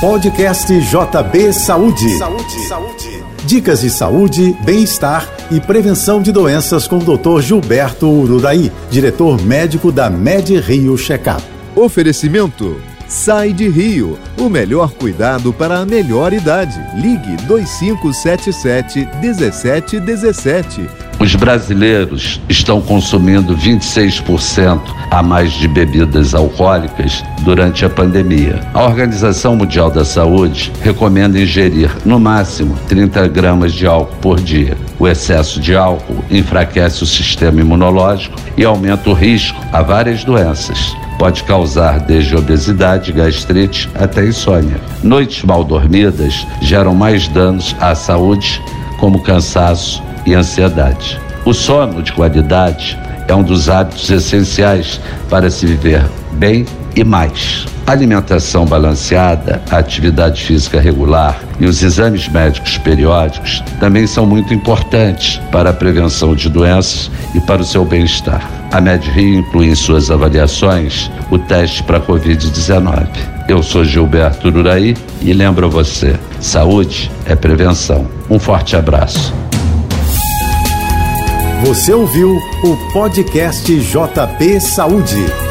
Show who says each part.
Speaker 1: Podcast JB Saúde. Saúde. Saúde. Dicas de saúde, bem-estar e prevenção de doenças com o Dr. Gilberto Urudaí, diretor médico da Med Rio Checkup.
Speaker 2: Oferecimento Sai de Rio, o melhor cuidado para a melhor idade. Ligue 2577 1717.
Speaker 3: Os brasileiros estão consumindo 26% a mais de bebidas alcoólicas durante a pandemia. A Organização Mundial da Saúde recomenda ingerir no máximo 30 gramas de álcool por dia. O excesso de álcool enfraquece o sistema imunológico e aumenta o risco a várias doenças pode causar desde obesidade, gastrite até insônia. Noites mal dormidas geram mais danos à saúde, como cansaço e ansiedade. O sono de qualidade é um dos hábitos essenciais para se viver bem e mais. Alimentação balanceada, a atividade física regular e os exames médicos periódicos também são muito importantes para a prevenção de doenças e para o seu bem-estar. A MedRio inclui em suas avaliações o teste para Covid-19. Eu sou Gilberto Uraí e lembro você: saúde é prevenção. Um forte abraço.
Speaker 1: Você ouviu o podcast JP Saúde.